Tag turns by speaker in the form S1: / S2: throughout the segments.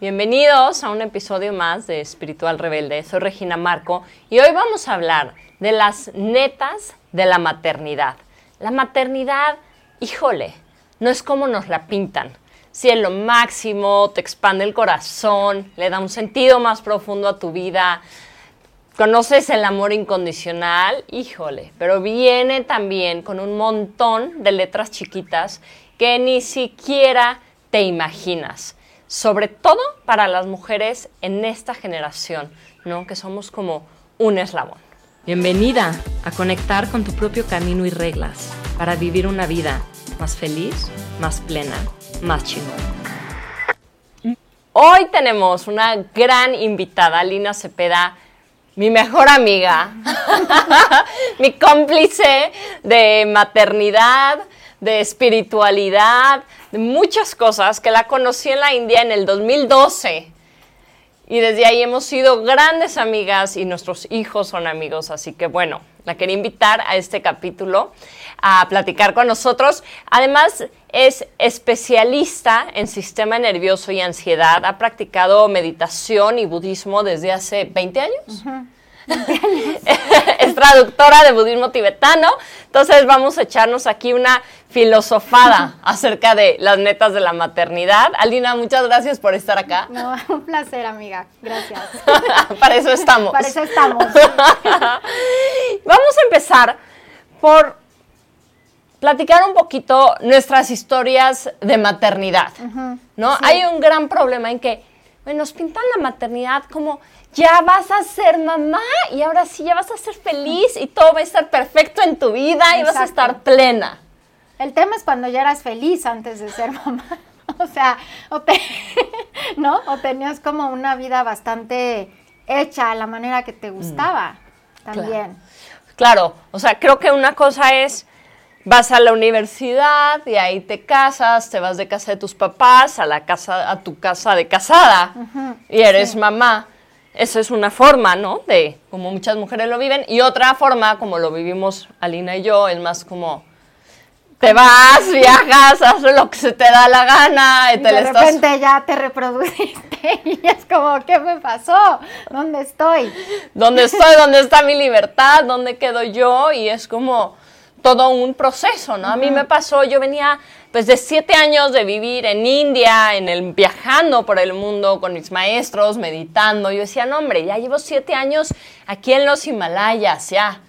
S1: Bienvenidos a un episodio más de Espiritual Rebelde. Soy Regina Marco y hoy vamos a hablar de las netas de la maternidad. La maternidad, híjole, no es como nos la pintan. Si es lo máximo, te expande el corazón, le da un sentido más profundo a tu vida, conoces el amor incondicional, híjole, pero viene también con un montón de letras chiquitas que ni siquiera te imaginas sobre todo para las mujeres en esta generación, ¿no? Que somos como un eslabón.
S2: Bienvenida a conectar con tu propio camino y reglas para vivir una vida más feliz, más plena, más chingón.
S1: Hoy tenemos una gran invitada, Lina Cepeda, mi mejor amiga, mi cómplice de maternidad, de espiritualidad, de muchas cosas, que la conocí en la India en el 2012. Y desde ahí hemos sido grandes amigas y nuestros hijos son amigos. Así que bueno, la quería invitar a este capítulo a platicar con nosotros. Además, es especialista en sistema nervioso y ansiedad. Ha practicado meditación y budismo desde hace 20 años. es traductora de budismo tibetano. Entonces vamos a echarnos aquí una filosofada acerca de las netas de la maternidad. Alina, muchas gracias por estar acá.
S3: No, un placer, amiga. Gracias.
S1: Para eso estamos.
S3: Para eso estamos.
S1: vamos a empezar por platicar un poquito nuestras historias de maternidad, ¿no? Hay un gran problema en que nos pintan la maternidad como ya vas a ser mamá y ahora sí ya vas a ser feliz y todo va a estar perfecto en tu vida y vas a estar plena.
S3: El tema es cuando ya eras feliz antes de ser mamá. O sea, o ¿no? O tenías como una vida bastante hecha a la manera que te gustaba también.
S1: Claro. o sea, creo que una cosa es vas a la universidad y ahí te casas, te vas de casa de tus papás a la casa a tu casa de casada y eres mamá. Esa es una forma, ¿no? De como muchas mujeres lo viven. Y otra forma, como lo vivimos Alina y yo, es más como te vas, viajas, haces lo que se te da la gana.
S3: Y, de repente ya te reproduciste y es como, ¿qué me pasó? ¿Dónde estoy?
S1: ¿Dónde estoy? ¿Dónde está mi libertad? ¿Dónde quedo yo? Y es como todo un proceso, ¿no? A mí me pasó, yo venía pues de siete años de vivir en India, en el, viajando por el mundo con mis maestros, meditando. Yo decía, no, hombre, ya llevo siete años aquí en los Himalayas, ya.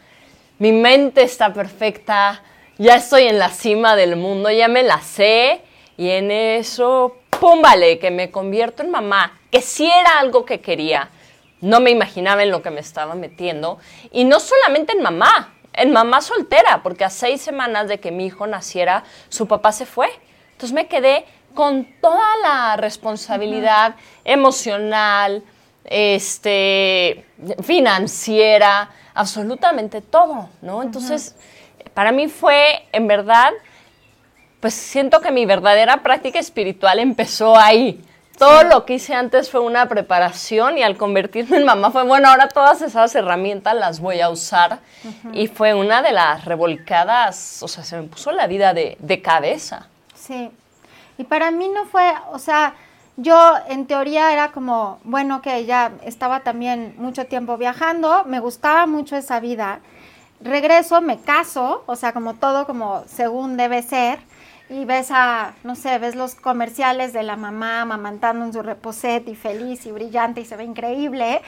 S1: Mi mente está perfecta, ya estoy en la cima del mundo, ya me la sé. Y en eso, pum, vale, que me convierto en mamá, que sí era algo que quería. No me imaginaba en lo que me estaba metiendo. Y no solamente en mamá, en mamá soltera, porque a seis semanas de que mi hijo naciera, su papá se fue. Entonces me quedé con toda la responsabilidad emocional, este, financiera, absolutamente todo, ¿no? Entonces, para mí fue, en verdad, pues siento que mi verdadera práctica espiritual empezó ahí. Todo lo que hice antes fue una preparación y al convertirme en mamá fue, bueno, ahora todas esas herramientas las voy a usar. Y fue una de las revolcadas, o sea, se me puso la vida de, de cabeza.
S3: Sí. Y para mí no fue, o sea, yo en teoría era como, bueno, que ya estaba también mucho tiempo viajando, me gustaba mucho esa vida. Regreso, me caso, o sea, como todo como según debe ser y ves a, no sé, ves los comerciales de la mamá amamantando en su reposet y feliz y brillante y se ve increíble.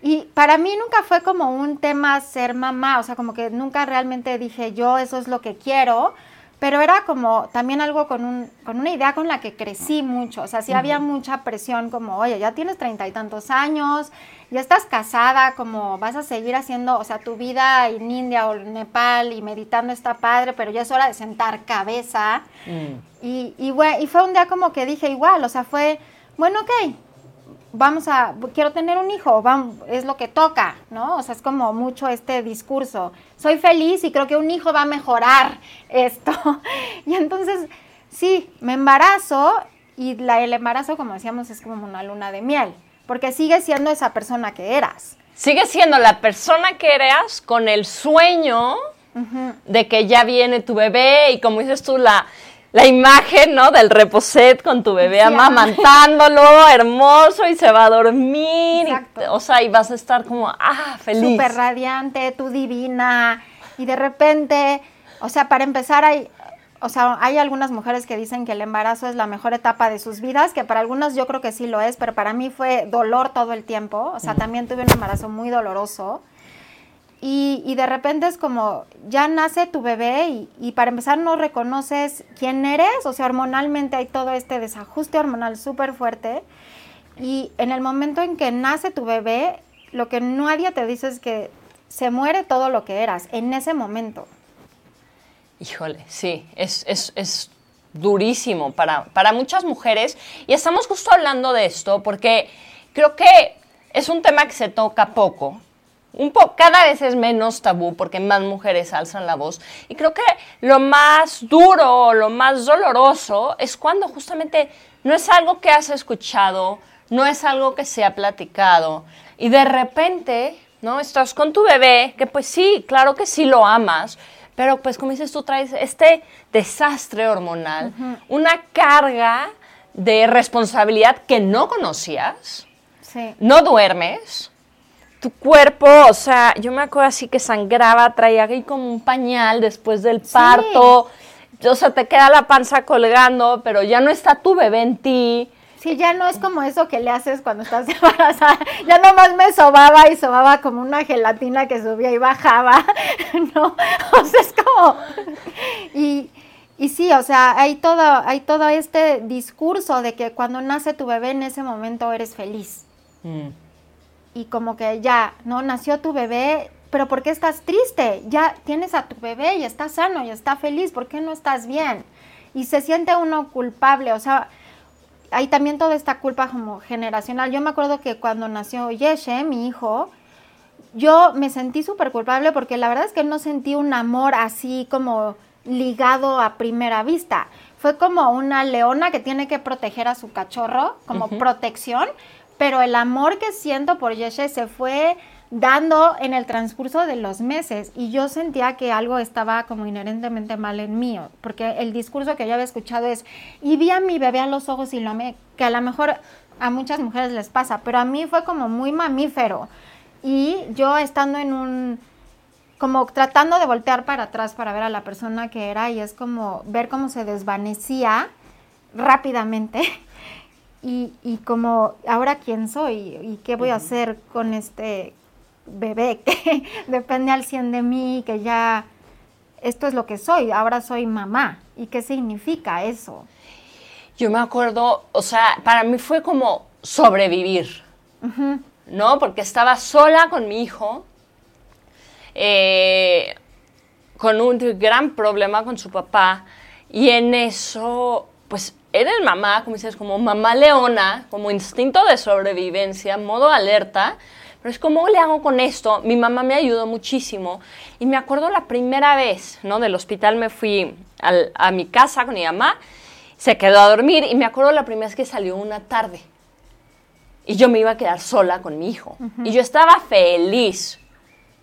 S3: Y para mí nunca fue como un tema ser mamá, o sea, como que nunca realmente dije yo eso es lo que quiero, pero era como también algo con, un, con una idea con la que crecí mucho, o sea, sí había mucha presión como, oye, ya tienes treinta y tantos años, ya estás casada, como vas a seguir haciendo, o sea, tu vida en India o en Nepal y meditando está padre, pero ya es hora de sentar cabeza. Mm. Y, y, y fue un día como que dije igual, o sea, fue, bueno, ok, vamos a, quiero tener un hijo, vamos, es lo que toca, ¿no? O sea, es como mucho este discurso. Soy feliz y creo que un hijo va a mejorar esto. y entonces, sí, me embarazo y la, el embarazo, como decíamos, es como una luna de miel, porque sigues siendo esa persona que eras.
S1: Sigue siendo la persona que eras con el sueño de que ya viene tu bebé y como dices tú, la la imagen, ¿no? Del reposet con tu bebé amamantándolo, hermoso, y se va a dormir. o sea, y vas a estar como, ah, feliz.
S3: Súper radiante, tú divina. Y de repente, o sea, para empezar hay, o sea, hay algunas mujeres que dicen que el embarazo es la mejor etapa de sus vidas, que para algunas yo creo que sí lo es, pero para mí fue dolor todo el tiempo. O sea, también tuve un embarazo muy doloroso. Y, de repente es como, ya nace tu bebé y, para empezar no reconoces quién eres, o sea, hormonalmente hay todo este desajuste hormonal súper fuerte. Y en el momento en que nace tu bebé, lo que nadie te dice es que se muere todo lo que eras en ese momento.
S1: Híjole, sí, es, es durísimo para, para muchas mujeres. Y estamos justo hablando de esto porque creo que es un tema que se toca poco un poco, cada vez es menos tabú porque más mujeres alzan la voz. Y creo que lo más duro, lo más doloroso es cuando justamente no es algo que has escuchado, no es algo que se ha platicado. Y de repente, ¿no? Estás con tu bebé, que pues sí, claro que sí lo amas, pero pues como dices tú, traes este desastre hormonal, una carga de responsabilidad que no conocías, no duermes, tu cuerpo, o sea, yo me acuerdo así que sangraba, traía ahí como un pañal después del parto, o sea, te queda la panza colgando, pero ya no está tu bebé en ti.
S3: Sí, ya no es como eso que le haces cuando estás embarazada. Ya nomás me sobaba y sobaba como una gelatina que subía y bajaba, ¿no? O sea, es como... Y, y sí, o sea, hay todo, hay todo este discurso de que cuando nace tu bebé en ese momento eres feliz. Mm y como que ya, ¿no? Nació tu bebé, pero ¿por qué estás triste? Ya tienes a tu bebé y está sano y está feliz, ¿por qué no estás bien? Y se siente uno culpable, o sea, hay también toda esta culpa como generacional. Yo me acuerdo que cuando nació Yeshe, mi hijo, yo me sentí súper culpable porque la verdad es que no sentí un amor así como ligado a primera vista. Fue como una leona que tiene que proteger a su cachorro, como protección, pero el amor que siento por Yeshe se fue dando en el transcurso de los meses y yo sentía que algo estaba como inherentemente mal en mí, porque el discurso que yo había escuchado es, y vi a mi bebé a los ojos y lo amé, que a lo mejor a muchas mujeres les pasa, pero a mí fue como muy mamífero. Y yo estando en un, como tratando de voltear para atrás para ver a la persona que era y es como ver cómo se desvanecía rápidamente y, y como ahora quién soy y qué voy a hacer con este bebé que depende al 100 de mí, que ya esto es lo que soy, ahora soy mamá. ¿Y qué significa eso?
S1: Yo me acuerdo, o sea, para mí fue como sobrevivir, ¿no? Porque estaba sola con mi hijo, eh, con un gran problema con su papá, y en eso, pues eres mamá, como dices, como mamá leona, como instinto de sobrevivencia, modo alerta. Pero es como, le hago con esto? Mi mamá me ayudó muchísimo. Y me acuerdo la primera vez, ¿no? Del hospital me fui a mi casa con mi mamá, se quedó a dormir y me acuerdo la primera vez que salió una tarde. Y yo me iba a quedar sola con mi hijo. Y yo estaba feliz.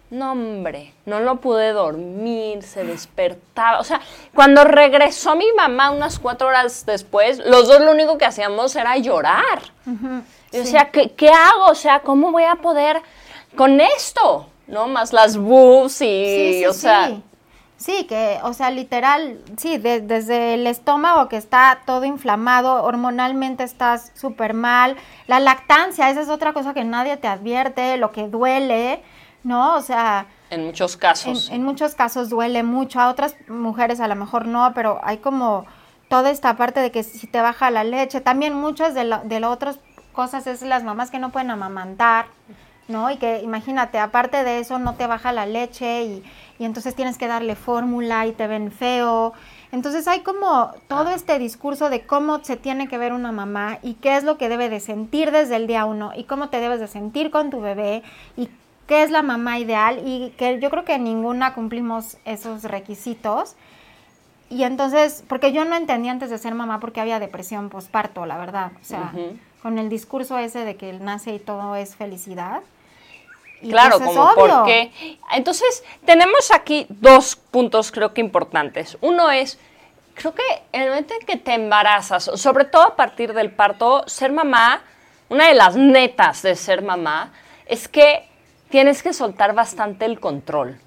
S1: No, hombre, no lo pude dormir, se despertaba. O sea, cuando regresó mi mamá unas cuatro horas después, los dos lo único que hacíamos era llorar. o sea, ¿qué, ¿qué, hago? O sea, ¿cómo voy a poder con esto? ¿No? Más las boobs y, o sea...
S3: Sí, que, o sea, literal, sí, desde el estómago que está todo inflamado, hormonalmente estás súper mal. La lactancia, esa es otra cosa que nadie te advierte, lo que duele. ¿No? O sea...
S1: En muchos casos.
S3: En, muchos casos duele mucho, a otras mujeres a lo mejor no, pero hay como toda esta parte de que si te baja la leche, también muchas de, de las otras cosas es las mamás que no pueden amamantar, ¿no? Y que imagínate, aparte de eso no te baja la leche y, y entonces tienes que darle fórmula y te ven feo. Entonces hay como todo ah. este discurso de cómo se tiene que ver una mamá y qué es lo que debe de sentir desde el día uno y cómo te debes de sentir con tu bebé y qué es la mamá ideal y que yo creo que ninguna cumplimos esos requisitos. Y entonces, porque yo no entendía antes de ser mamá porque había depresión posparto, la verdad. O sea, con el discurso ese de que nace y todo es felicidad.
S1: claro, pues como porque. Entonces, tenemos aquí dos puntos creo que importantes. Uno es creo que en el momento en que te embarazas, sobre todo a partir del parto, ser mamá, una de las netas de ser mamá, es que tienes que soltar bastante el control.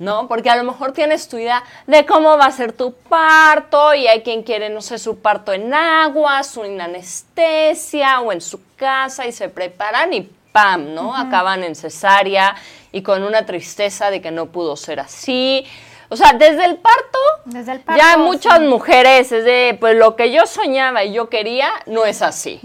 S1: ¿no? Porque a lo mejor tienes tu idea de cómo va a ser tu parto y hay quien quiere, no sé, su parto en agua, su anestesia o en su casa y se preparan y ¡pam! ¿no? Acaban en cesárea y con una tristeza de que no pudo ser así. O sea, desde el parto,
S3: Desde el parto,
S1: ya muchas
S3: sí.
S1: mujeres es de, pues lo que yo soñaba y yo quería, no es así.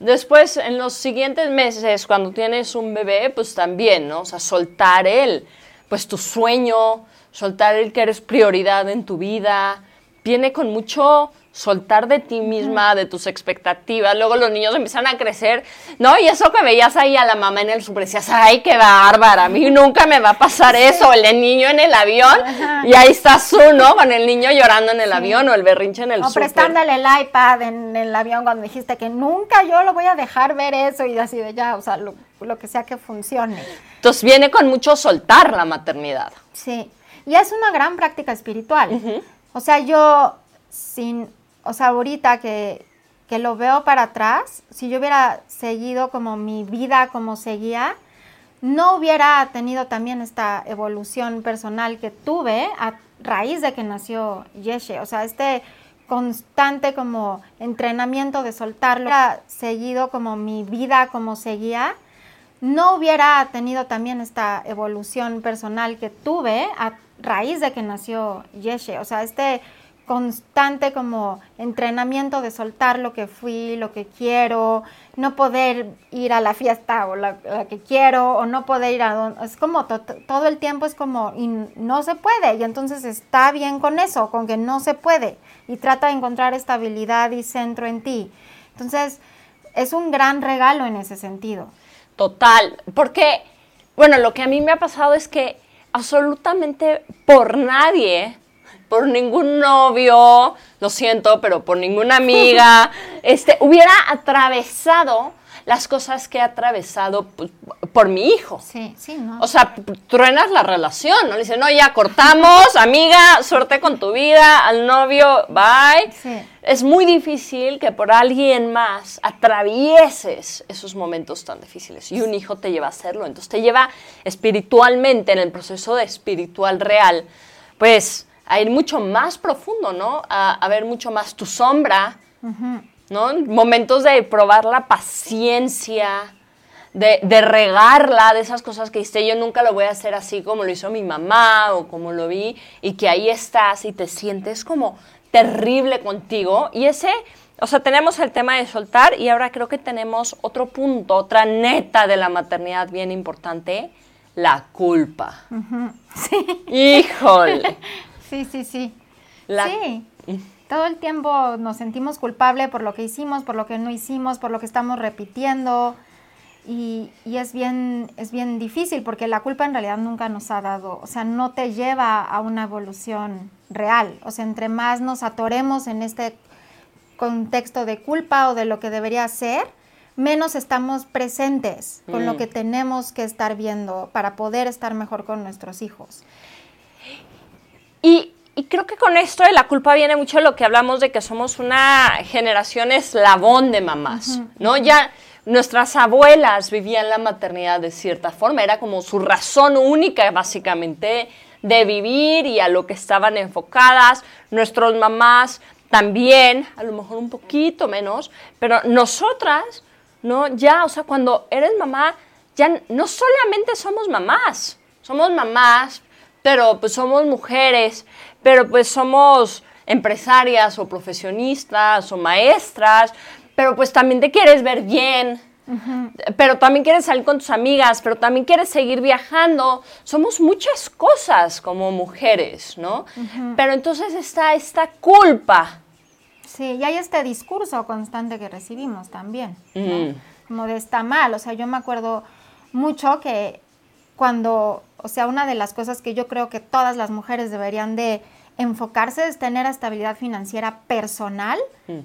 S1: Después, en los siguientes meses, cuando tienes un bebé, pues también, ¿no? O sea, soltar él, pues tu sueño, soltar el que eres prioridad en tu vida, viene con mucho soltar de ti misma, de tus expectativas. Luego los niños empiezan a crecer, ¿no? Y eso que veías ahí a la mamá en el super, decías, ay, qué bárbara, a mí nunca me va a pasar eso, el niño en el avión, y ahí estás tú, ¿no? Con el niño llorando en el avión o el berrinche en el
S3: O prestándole el iPad en el avión cuando dijiste que nunca yo lo voy a dejar ver eso y así de ya, o sea, lo, lo que sea que funcione.
S1: Entonces viene con mucho soltar la maternidad.
S3: Sí, y es una gran práctica espiritual. O sea, yo sin, o sea, ahorita que, que lo veo para atrás, si yo hubiera seguido como mi vida como seguía, no hubiera tenido también esta evolución personal que tuve a raíz de que nació Yeshe. O sea, este constante como entrenamiento de soltarlo, hubiera seguido como mi vida como seguía, no hubiera tenido también esta evolución personal que tuve a raíz de que nació Yeshe. O sea, este constante como entrenamiento de soltar lo que fui, lo que quiero, no poder ir a la fiesta o la, la que quiero, o no poder ir a donde... Es como to- todo el tiempo es como, y no se puede, y entonces está bien con eso, con que no se puede, y trata de encontrar estabilidad y centro en ti. Entonces, es un gran regalo en ese sentido.
S1: Total, porque, bueno, lo que a mí me ha pasado es que absolutamente por nadie, por ningún novio, lo siento, pero por ninguna amiga, este, hubiera atravesado las cosas que he atravesado pues, por mi hijo.
S3: Sí, sí, ¿no?
S1: O sea, truenas la relación, ¿no? Le dicen, no, ya cortamos, amiga, suerte con tu vida, al novio, bye.
S3: Sí.
S1: Es muy difícil que por alguien más atravieses esos momentos tan difíciles. Y un hijo te lleva a hacerlo. Entonces te lleva espiritualmente, en el proceso de espiritual real, pues a ir mucho más profundo, ¿no? A, a ver mucho más tu sombra, ¿no? Momentos de probar la paciencia, de, de regarla, de esas cosas que dijiste, yo nunca lo voy a hacer así como lo hizo mi mamá o como lo vi, y que ahí estás y te sientes como terrible contigo. Y ese, o sea, tenemos el tema de soltar y ahora creo que tenemos otro punto, otra neta de la maternidad bien importante, la culpa. Híjole.
S3: Sí, sí, sí.
S1: La-
S3: Sí. Todo el tiempo nos sentimos culpables por lo que hicimos, por lo que no hicimos, por lo que estamos repitiendo. Y, y es, bien, es bien difícil porque la culpa en realidad nunca nos ha dado, o sea, no te lleva a una evolución real. O sea, entre más nos atoremos en este contexto de culpa o de lo que debería ser, menos estamos presentes con lo
S1: Mm.
S3: que tenemos que estar viendo para poder estar mejor con nuestros hijos.
S1: Y, y creo que con esto de la culpa viene mucho lo que hablamos de que somos una generación eslabón de mamás, ¿no? Ya nuestras abuelas vivían la maternidad de cierta forma, era como su razón única básicamente de vivir y a lo que estaban enfocadas. Nuestros mamás también, a lo mejor un poquito menos, pero nosotras, ¿no? Ya, o sea, cuando eres mamá, ya no solamente somos mamás, somos mamás, pero pues somos mujeres, pero pues somos empresarias o profesionistas o maestras, pero pues también te quieres ver bien, pero también quieres salir con tus amigas, pero también quieres seguir viajando. Somos muchas cosas como mujeres, ¿no? Pero entonces está esta culpa.
S3: Sí, y hay este discurso constante que recibimos también, ¿no?
S1: Mm.
S3: como de está mal. O sea, yo me acuerdo mucho que cuando, o sea, una de las cosas que yo creo que todas las mujeres deberían de enfocarse es tener estabilidad financiera personal,
S1: Mm.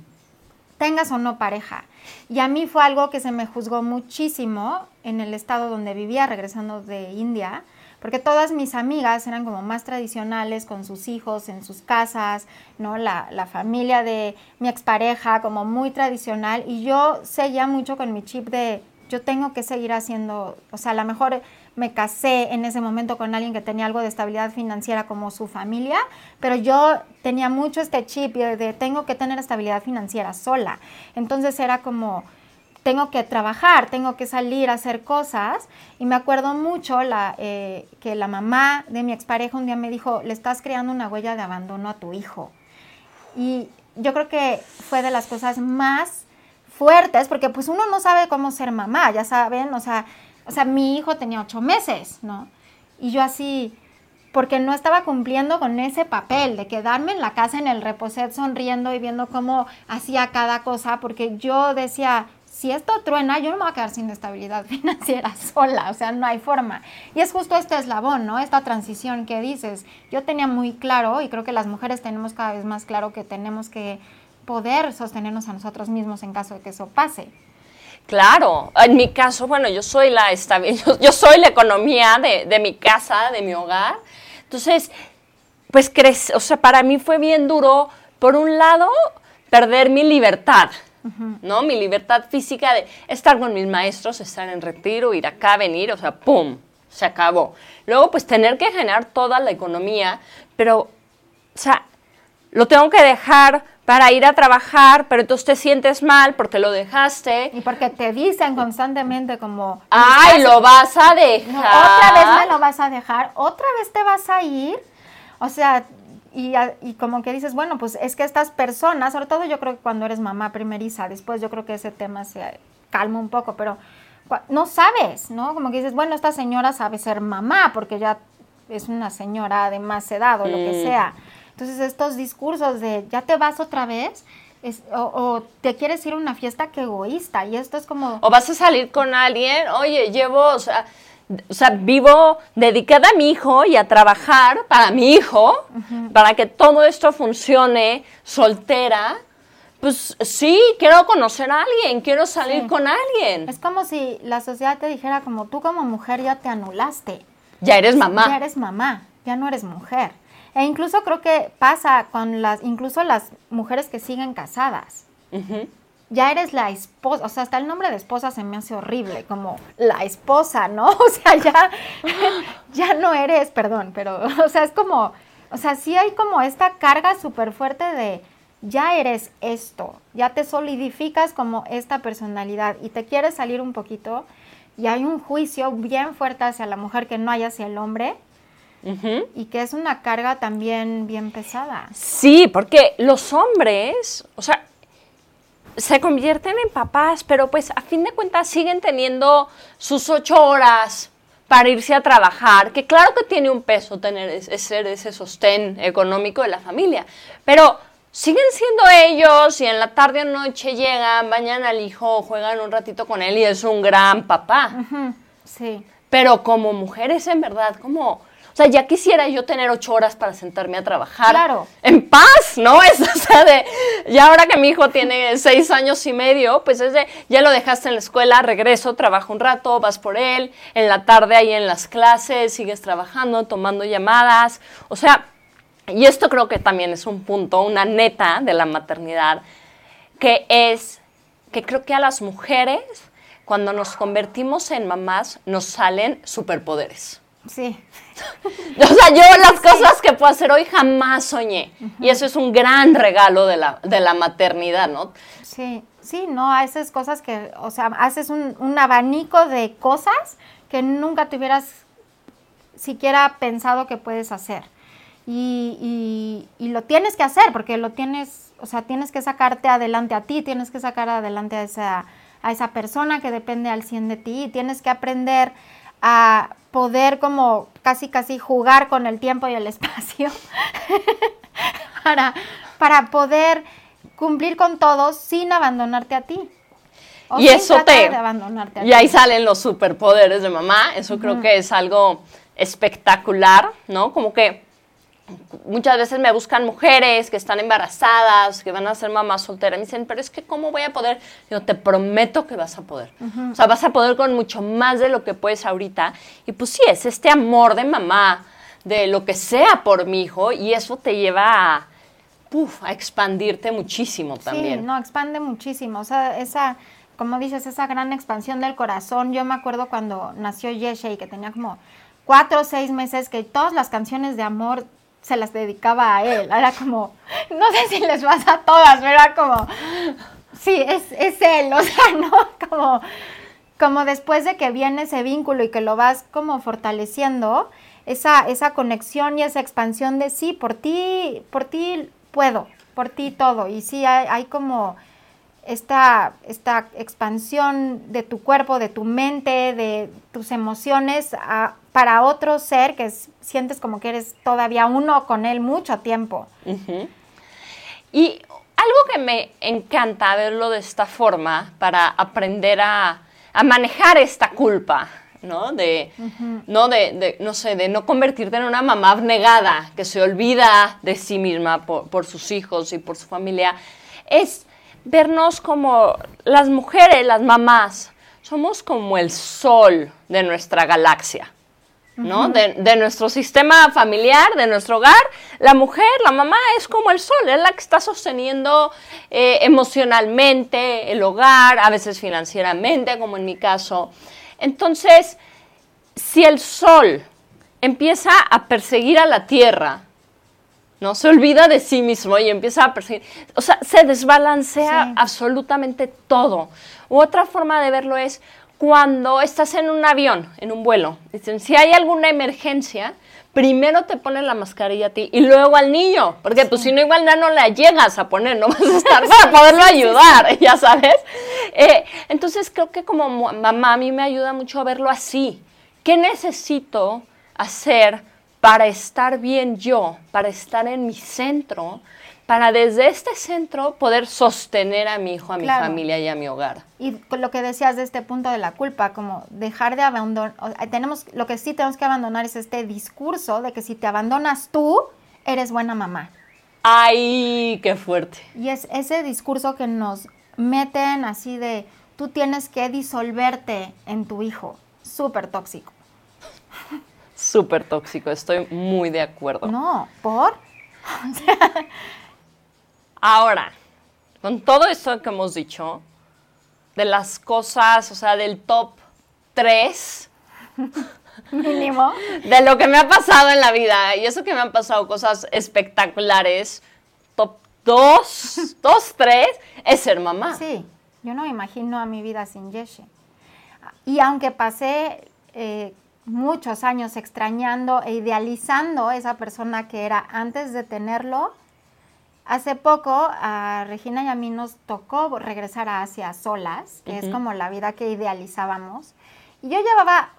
S3: tengas o no pareja. Y a mí fue algo que se me juzgó muchísimo en el estado donde vivía, regresando de India, porque todas mis amigas eran como más tradicionales con sus hijos en sus casas, ¿no? La, la familia de mi expareja como muy tradicional y yo seguía mucho con mi chip de yo tengo que seguir haciendo, o sea, a lo mejor me casé en ese momento con alguien que tenía algo de estabilidad financiera como su familia, pero yo tenía mucho este chip de, de tengo que tener estabilidad financiera sola. Entonces era como tengo que trabajar, tengo que salir a hacer cosas. Y me acuerdo mucho la, eh, que la mamá de mi expareja un día me dijo, le estás creando una huella de abandono a tu hijo. Y yo creo que fue de las cosas más fuertes, porque pues uno no sabe cómo ser mamá, ya saben, o sea, o sea, mi hijo tenía ocho meses, ¿no? Y yo así, porque no estaba cumpliendo con ese papel de quedarme en la casa en el reposet sonriendo y viendo cómo hacía cada cosa, porque yo decía, si esto truena, yo no me voy a quedar sin estabilidad financiera sola, o sea, no hay forma. Y es justo este eslabón, ¿no? Esta transición que dices. Yo tenía muy claro, y creo que las mujeres tenemos cada vez más claro que tenemos que poder sostenernos a nosotros mismos en caso de que eso pase.
S1: Claro, en mi caso, bueno, yo soy la yo, yo soy la economía de, de, mi casa, de mi hogar. Entonces, pues, o sea, para mí fue bien duro, por un lado, perder mi libertad, ¿no? Mi libertad física de estar con mis maestros, estar en retiro, ir acá, venir, o sea, ¡pum! Se acabó. Luego, pues, tener que generar toda la economía, pero, o sea, lo tengo que dejar para ir a trabajar, pero tú te sientes mal porque lo dejaste.
S3: Y porque te dicen constantemente como...
S1: ¡Ay, lo vas a dejar!
S3: otra vez me lo vas a dejar, otra vez te vas a ir. O sea, y, y, como que dices, bueno, pues es que estas personas, sobre todo yo creo que cuando eres mamá primeriza, después yo creo que ese tema se calma un poco, pero no sabes, ¿no? Como que dices, bueno, esta señora sabe ser mamá porque ya es una señora de más edad o lo que mm. sea. Entonces estos discursos de ya te vas otra vez, o, te quieres ir a una fiesta, que egoísta. Y esto es como...
S1: O vas a salir con alguien, oye, llevo, o sea, o sea vivo dedicada a mi hijo y a trabajar para mi hijo, para que todo esto funcione soltera. Pues sí, quiero conocer a alguien, quiero salir con alguien.
S3: Es como si la sociedad te dijera como tú como mujer ya te anulaste.
S1: Ya eres mamá.
S3: Ya eres mamá, ya no eres mujer. E incluso creo que pasa con las, incluso las mujeres que siguen casadas. Ya eres la esposa, o sea, hasta el nombre de esposa se me hace horrible, como la esposa, ¿no? O sea, ya, ya no eres, perdón, pero, o sea, es como, o sea, sí hay como esta carga súper fuerte de, ya eres esto, ya te solidificas como esta personalidad y te quieres salir un poquito y hay un juicio bien fuerte hacia la mujer que no hay hacia el hombre y que es una carga también bien pesada.
S1: Sí, porque los hombres, o sea, se convierten en papás, pero pues a fin de cuentas siguen teniendo sus ocho horas para irse a trabajar, que claro que tiene un peso tener ese, ese sostén económico de la familia, pero siguen siendo ellos y en la tarde o noche llegan, bañan al hijo, juegan un ratito con él y es un gran papá.
S3: Sí.
S1: Pero como mujeres en verdad, como o sea, ya quisiera yo tener ocho horas para sentarme a trabajar.
S3: Claro.
S1: En paz, ¿no? Es, o sea, de, ya ahora que mi hijo tiene seis años y medio, pues es de, ya lo dejaste en la escuela, regreso, trabajo un rato, vas por él, en la tarde ahí en las clases, sigues trabajando, tomando llamadas. O sea, y esto creo que también es un punto, una neta de la maternidad, que es que creo que a las mujeres, cuando nos convertimos en mamás, nos salen superpoderes.
S3: Sí.
S1: o sea, yo las cosas que puedo hacer hoy jamás soñé. Y eso es un gran regalo de la, de la maternidad, ¿no?
S3: Sí, sí, no, haces cosas que, o sea, haces un, un abanico de cosas que nunca te hubieras siquiera pensado que puedes hacer. Y, y, y, lo tienes que hacer porque lo tienes, o sea, tienes que sacarte adelante a ti, tienes que sacar adelante a esa, a esa persona que depende al 100 de ti, y tienes que aprender a poder como casi casi jugar con el tiempo y el espacio para, para poder cumplir con todos sin abandonarte a ti.
S1: y eso te... y ahí salen los superpoderes de mamá, eso creo que es algo espectacular, ¿no? Como que muchas veces me buscan mujeres que están embarazadas, que van a ser mamás solteras. Me dicen, pero es que ¿cómo voy a poder? Yo te prometo que vas a poder. O sea, vas a poder con mucho más de lo que puedes ahorita. Y pues sí, es este amor de mamá, de lo que sea por mi hijo, y eso te lleva a, a expandirte muchísimo también.
S3: Sí, no, expande muchísimo. O sea, esa, como dices, esa gran expansión del corazón. Yo me acuerdo cuando nació Yeshe y que tenía como cuatro o seis meses que todas las canciones de amor se las dedicaba a él. Era como, no sé si les pasa a todas, pero era como, sí, es, es él, o sea, ¿no? Como, como después de que viene ese vínculo y que lo vas como fortaleciendo, esa, esa conexión y esa expansión de sí, por ti, por ti puedo, por ti todo. Y sí, hay, hay como esta, esta expansión de tu cuerpo, de tu mente, de tus emociones para otro ser que sientes como que eres todavía uno con él mucho tiempo.
S1: Y algo que me encanta verlo de esta forma para aprender a, manejar esta culpa, ¿no? De, ¿no? De, no sé, de no convertirte en una mamá abnegada que se olvida de sí misma por, por sus hijos y por su familia, es vernos como las mujeres, las mamás, somos como el sol de nuestra galaxia. ¿No? de, nuestro sistema familiar, de nuestro hogar, la mujer, la mamá es como el sol, es la que está sosteniendo eh, emocionalmente el hogar, a veces financieramente, como en mi caso. Entonces, si el sol empieza a perseguir a la tierra, ¿no? Se olvida de sí mismo y empieza a perseguir. O sea, se desbalancea absolutamente todo. otra forma de verlo es cuando estás en un avión, en un vuelo. Dicen, si hay alguna emergencia, primero te ponen la mascarilla a ti y luego al niño, porque pues si no igual ya no la llegas a poner, no vas a estar para poderlo ayudar, ya sabes. Eh, entonces creo que como mamá a mí me ayuda mucho a verlo así. ¿Qué necesito hacer? para estar bien yo, para estar en mi centro, para desde este centro poder sostener a mi hijo, a mi familia y a mi hogar.
S3: Y lo que decías de este punto de la culpa, como dejar de abandonar, tenemos, lo que sí tenemos que abandonar es este discurso de que si te abandonas tú, eres buena mamá.
S1: ¡Ay, qué fuerte!
S3: Y es ese discurso que nos meten así de, tú tienes que disolverte en tu hijo, súper tóxico
S1: súper tóxico, estoy muy de acuerdo.
S3: No, ¿por?
S1: Ahora, con todo esto que hemos dicho, de las cosas, o sea, del top 3
S3: mínimo
S1: de lo que me ha pasado en la vida, y eso que me han pasado cosas espectaculares, top 2, 2, 3, es ser mamá.
S3: Sí, yo no me imagino a mi vida sin Yeshe. Y aunque pasé eh, muchos años extrañando e idealizando esa persona que era antes de tenerlo. Hace poco a Regina y a mí nos tocó regresar a Asia solas, que es como la vida que idealizábamos. Y yo llevaba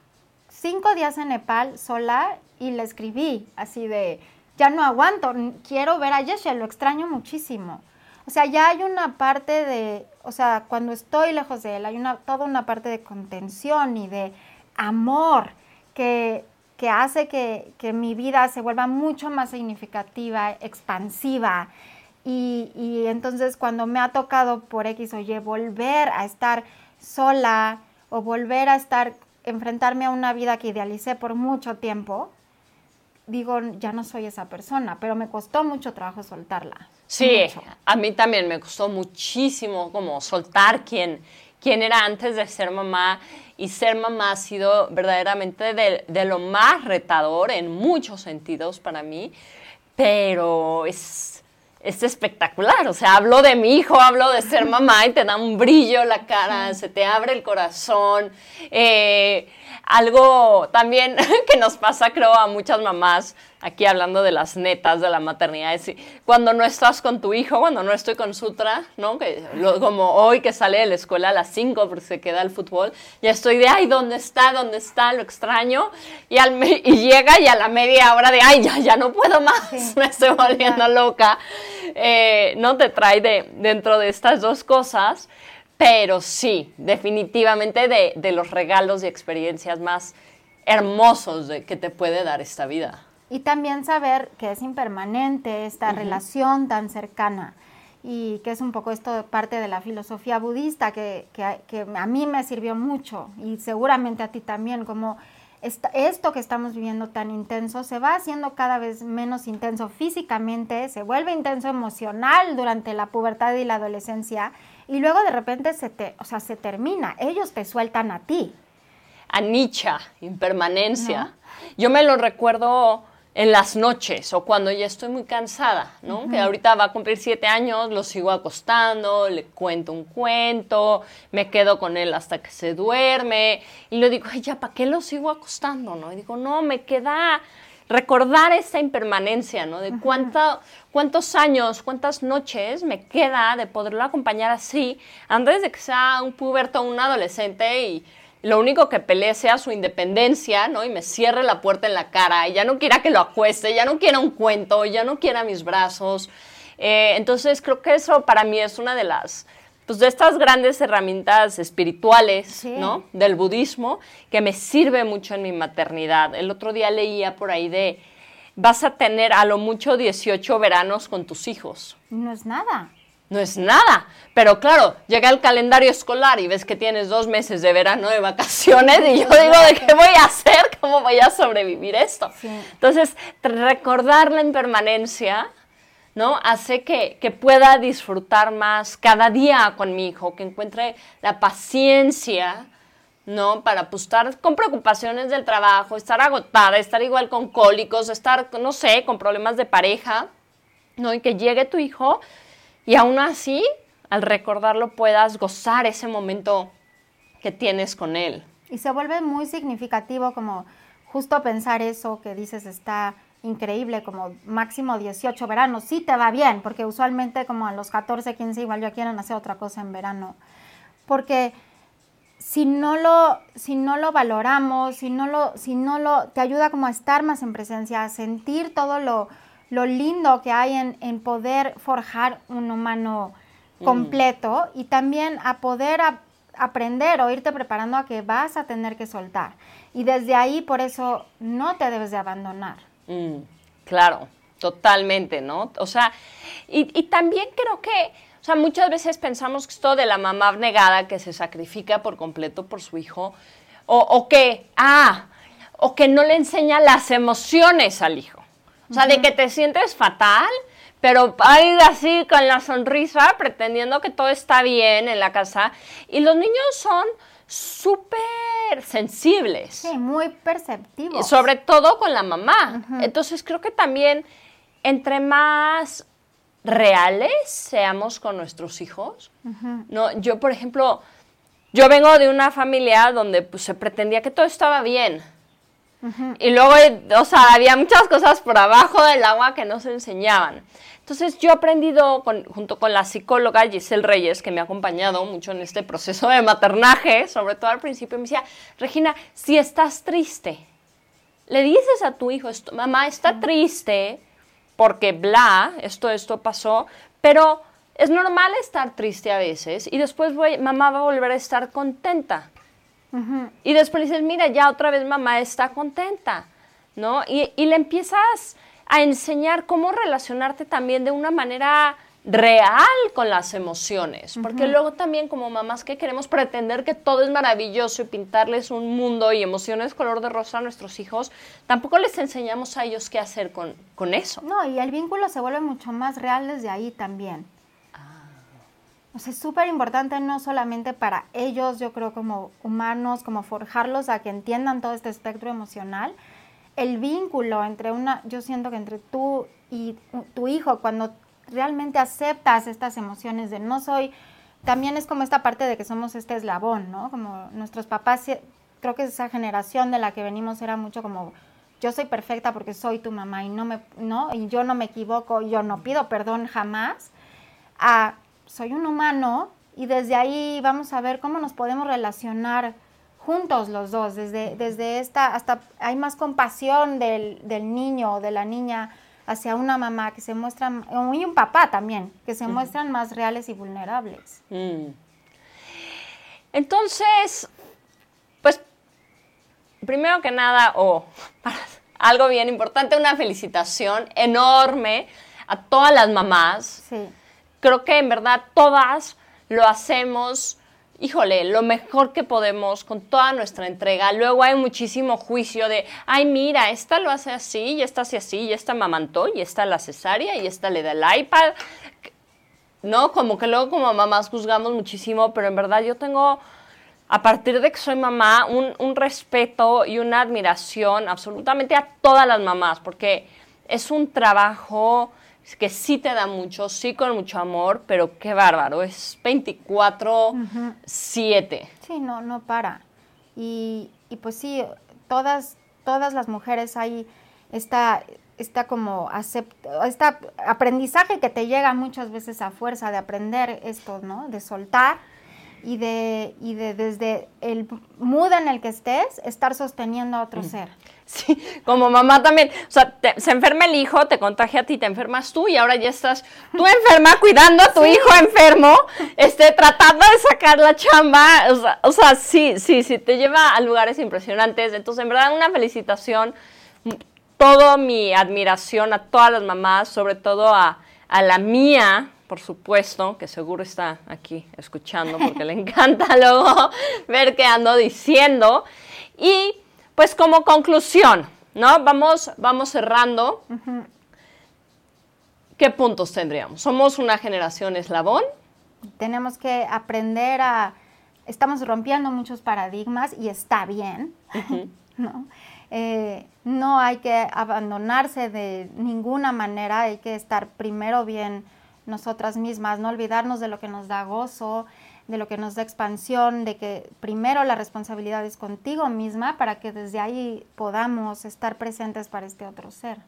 S3: cinco días en Nepal sola y le escribí así de, ya no aguanto, quiero ver a Yeshe, lo extraño muchísimo. O sea, ya hay una parte de, o sea, cuando estoy lejos de él, hay una, toda una parte de contención y de amor que, hace que, mi vida se vuelva mucho más significativa, expansiva. Y, entonces cuando me ha tocado por X o Y volver a estar sola o volver a estar, enfrentarme a una vida que idealicé por mucho tiempo, digo, ya no soy esa persona, pero me costó mucho trabajo soltarla.
S1: Sí, a mí también me costó muchísimo como soltar quien, quién era antes de ser mamá y ser mamá ha sido verdaderamente de, lo más retador en muchos sentidos para mí, pero es, es espectacular. O sea, hablo de mi hijo, hablo de ser mamá y te da un brillo la cara, se te abre el corazón. Eh, algo también que nos pasa, creo, a muchas mamás aquí hablando de las netas de la maternidad, es cuando no estás con tu hijo, cuando no estoy con Sutra, ¿no? Que, como hoy que sale de la escuela a las 5 porque se queda el fútbol, ya estoy de, ay, ¿dónde está? ¿Dónde está? Lo extraño. Y, al y llega y a la media hora de, ay, ya, ya no puedo más, me estoy volviendo loca. Eh, no te trae de, dentro de estas dos cosas, pero sí, definitivamente de, de los regalos y experiencias más hermosos de, que te puede dar esta vida.
S3: Y también saber que es impermanente esta relación tan cercana y que es un poco esto parte de la filosofía budista que, que, a mí me sirvió mucho y seguramente a ti también, como esto que estamos viviendo tan intenso se va haciendo cada vez menos intenso físicamente, se vuelve intenso emocional durante la pubertad y la adolescencia y luego de repente se te, o sea, se termina, ellos te sueltan a ti.
S1: Anicha, impermanencia. Yo me lo recuerdo en las noches o cuando ya estoy muy cansada, ¿no? Que ahorita va a cumplir siete años, lo sigo acostando, le cuento un cuento, me quedo con él hasta que se duerme y le digo, ay, ya, ¿para qué lo sigo acostando, no? Y digo, no, me queda recordar esa impermanencia, ¿no? De cuánta, cuántos años, cuántas noches me queda de poderlo acompañar así antes de que sea un puberto o un adolescente y lo único que pelee sea su independencia, ¿no? Y me cierre la puerta en la cara, y ya no quiera que lo acueste, ya no quiera un cuento, ya no quiera mis brazos. Eh, entonces creo que eso para mí es una de las, pues de estas grandes herramientas espirituales, ¿no? Del budismo, que me sirve mucho en mi maternidad. El otro día leía por ahí de, vas a tener a lo mucho 18 veranos con tus hijos.
S3: No es nada
S1: no es nada. Pero claro, llega el calendario escolar y ves que tienes dos meses de verano de vacaciones y yo digo, ¿de qué voy a hacer? ¿Cómo voy a sobrevivir esto? Entonces, recordar la impermanencia, ¿no? Hace que, que, pueda disfrutar más cada día con mi hijo, que encuentre la paciencia, ¿no? Para pues, estar con preocupaciones del trabajo, estar agotada, estar igual con cólicos, estar, no sé, con problemas de pareja, ¿no? Y que llegue tu hijo y aún así, al recordarlo, puedas gozar ese momento que tienes con él.
S3: Y se vuelve muy significativo como justo pensar eso que dices está increíble, como máximo 18 veranos, sí te va bien, porque usualmente como a los 14, 15 igual ya quieren hacer otra cosa en verano. Porque si no lo, si no lo valoramos, si no lo, si no lo, te ayuda como a estar más en presencia, a sentir todo lo, lo lindo que hay en, poder forjar un humano mm. completo y también a poder aprender o irte preparando a que vas a tener que soltar. Y desde ahí, por eso, no te debes de abandonar.
S1: Mm, claro, totalmente, ¿no? O sea, y, también creo que, o sea, muchas veces pensamos que esto de la mamá abnegada que se sacrifica por completo por su hijo, o, o que, ah, o que no le enseña las emociones al hijo. O sea, de que te sientes fatal, pero hay así con la sonrisa, pretendiendo que todo está bien en la casa. Y los niños son súper sensibles.
S3: Sí, muy perceptivos.
S1: Sobre todo con la mamá. Entonces creo que también entre más reales seamos con nuestros hijos, ¿no? Yo, por ejemplo, yo vengo de una familia donde pues, se pretendía que todo estaba bien. Y luego, o sea, había muchas cosas por abajo del agua que no se enseñaban. Entonces yo he aprendido junto con la psicóloga Giselle Reyes, que me ha acompañado mucho en este proceso de maternaje, sobre todo al principio, me decía, Regina, si estás triste, le dices a tu hijo, mamá está triste porque bla, esto, esto pasó, pero es normal estar triste a veces y después voy, mamá va a volver a estar contenta. Y después le dices, mira, ya otra vez mamá está contenta, ¿no? Y, le empiezas a enseñar cómo relacionarte también de una manera real con las emociones, porque luego también como mamás que queremos pretender que todo es maravilloso y pintarles un mundo y emociones color de rosa a nuestros hijos, tampoco les enseñamos a ellos qué hacer con, con eso.
S3: No, y el vínculo se vuelve mucho más real desde ahí también. O sea, es súper importante no solamente para ellos, yo creo como humanos, como forjarlos a que entiendan todo este espectro emocional, el vínculo entre una, yo siento que entre tú y tu hijo, cuando realmente aceptas estas emociones de no soy, también es como esta parte de que somos este eslabón, ¿no? Como nuestros papás, creo que esa generación de la que venimos era mucho como yo soy perfecta porque soy tu mamá y no me, ¿no? Y yo no me equivoco, yo no pido perdón jamás. A soy un humano y desde ahí vamos a ver cómo nos podemos relacionar juntos los dos, desde, desde esta, hasta hay más compasión del, niño o de la niña hacia una mamá que se muestran, y un papá también, que se muestran más reales y vulnerables. Mm.
S1: Entonces, pues, primero que nada, o algo bien importante, una felicitación enorme a todas las mamás.
S3: Sí.
S1: Creo que en verdad todas lo hacemos, híjole, lo mejor que podemos con toda nuestra entrega. Luego hay muchísimo juicio de, ay, mira, esta lo hace así, y esta hace así, y esta mamantó, y esta la cesárea, y esta le da el iPad. ¿No? Como que luego como mamás juzgamos muchísimo, pero en verdad yo tengo a partir de que soy mamá, un, un, respeto y una admiración absolutamente a todas las mamás, porque es un trabajo que sí te da mucho, sí con mucho amor, pero qué bárbaro, es 24/7.
S3: Sí, no, no para. Y, y, pues sí, todas, todas las mujeres hay esta, esta como esta aprendizaje que te llega muchas veces a fuerza de aprender esto, ¿no? De soltar y de, y de desde el mood en el que estés, estar sosteniendo a otro ser.
S1: Sí, como mamá también. O sea, se enferma el hijo, te contagia a ti, te enfermas tú y ahora ya estás tú enferma cuidando a tu hijo enfermo, este, tratando de sacar la chamba. O sea, o sea, sí, sí, sí, te lleva a lugares impresionantes. Entonces, en verdad, una felicitación. Toda mi admiración a todas las mamás, sobre todo a, a la mía, por supuesto, que seguro está aquí escuchando porque le encanta luego ver qué ando diciendo. Y pues como conclusión, ¿no? Vamos, vamos cerrando. ¿Qué puntos tendríamos? ¿Somos una generación eslabón?
S3: Tenemos que aprender a... Estamos rompiendo muchos paradigmas y está bien, ¿no? Eh, no hay que abandonarse de ninguna manera, hay que estar primero bien nosotras mismas, no olvidarnos de lo que nos da gozo, de lo que nos da expansión, de que primero la responsabilidad es contigo misma para que desde ahí podamos estar presentes para este otro ser.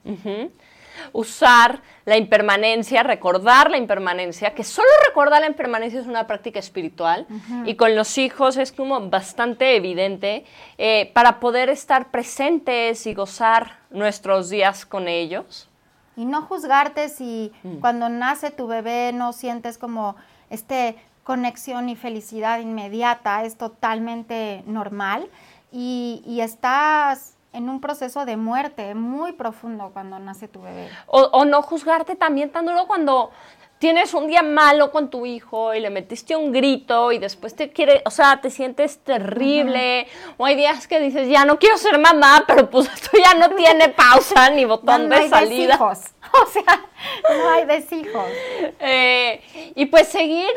S1: Usar la impermanencia, recordar la impermanencia, que solo recordar la impermanencia es una práctica espiritual y con los hijos es como bastante evidente eh, para poder estar presentes y gozar nuestros días con ellos.
S3: Y no juzgarte si mm. cuando nace tu bebé no sientes como este conexión y felicidad inmediata, es totalmente normal y, y estás en un proceso de muerte muy profundo cuando nace tu bebé.
S1: O, o, no juzgarte también tan duro cuando tienes un día malo con tu hijo y le metiste un grito y después te quiere, o sea, te sientes terrible. O hay días que dices, ya no quiero ser mamá, pero pues esto ya no tiene pausa ni botón
S3: no
S1: de salida.
S3: Deshijos. O sea, no hay deshijos.
S1: Eh, y pues seguir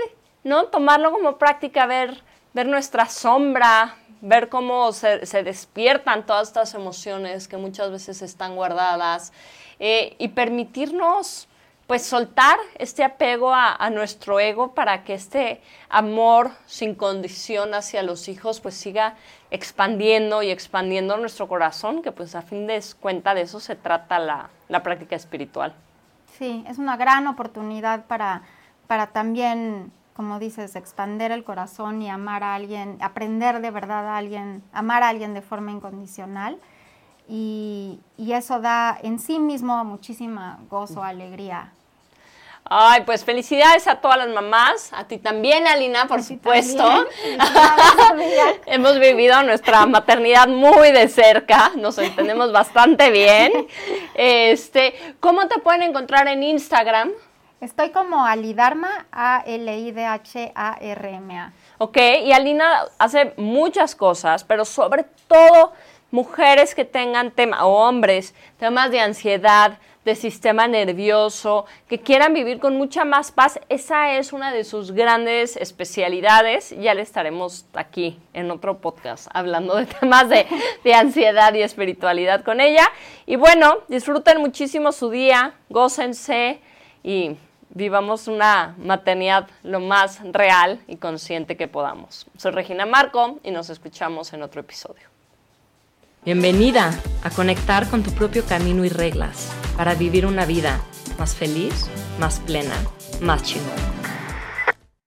S1: ¿no? Tomarlo como práctica, ver, ver nuestra sombra, ver cómo se, despiertan todas estas emociones que muchas veces están guardadas eh, y permitirnos pues soltar este apego a, nuestro ego para que este amor sin condición hacia los hijos pues siga expandiendo y expandiendo nuestro corazón, que pues a fin de cuentas de eso se trata la, la práctica espiritual.
S3: Sí, es una gran oportunidad para, para también como dices, expander el corazón y amar a alguien, aprender de verdad a alguien, amar a alguien de forma incondicional. Y, eso da en sí mismo muchísima gozo, alegría.
S1: Ay, pues felicidades a todas las mamás, a ti también, Alina, por supuesto. Hemos vivido nuestra maternidad muy de cerca, nos entendemos bastante bien. Este, ¿cómo te pueden encontrar en Instagram?
S3: Estoy como Alidarma, A-L-I-D-H-A-R-M-A.
S1: Ok, y Alina hace muchas cosas, pero sobre todo mujeres que tengan tema, o hombres, temas de ansiedad, de sistema nervioso, que quieran vivir con mucha más paz, esa es una de sus grandes especialidades. Ya le estaremos aquí en otro podcast hablando de temas de, de ansiedad y espiritualidad con ella. Y bueno, disfruten muchísimo su día, gócense y vivamos una maternidad lo más real y consciente que podamos. Soy Regina Marco y nos escuchamos en otro episodio.
S2: Bienvenida a conectar con tu propio camino y reglas para vivir una vida más feliz, más plena, más chingona.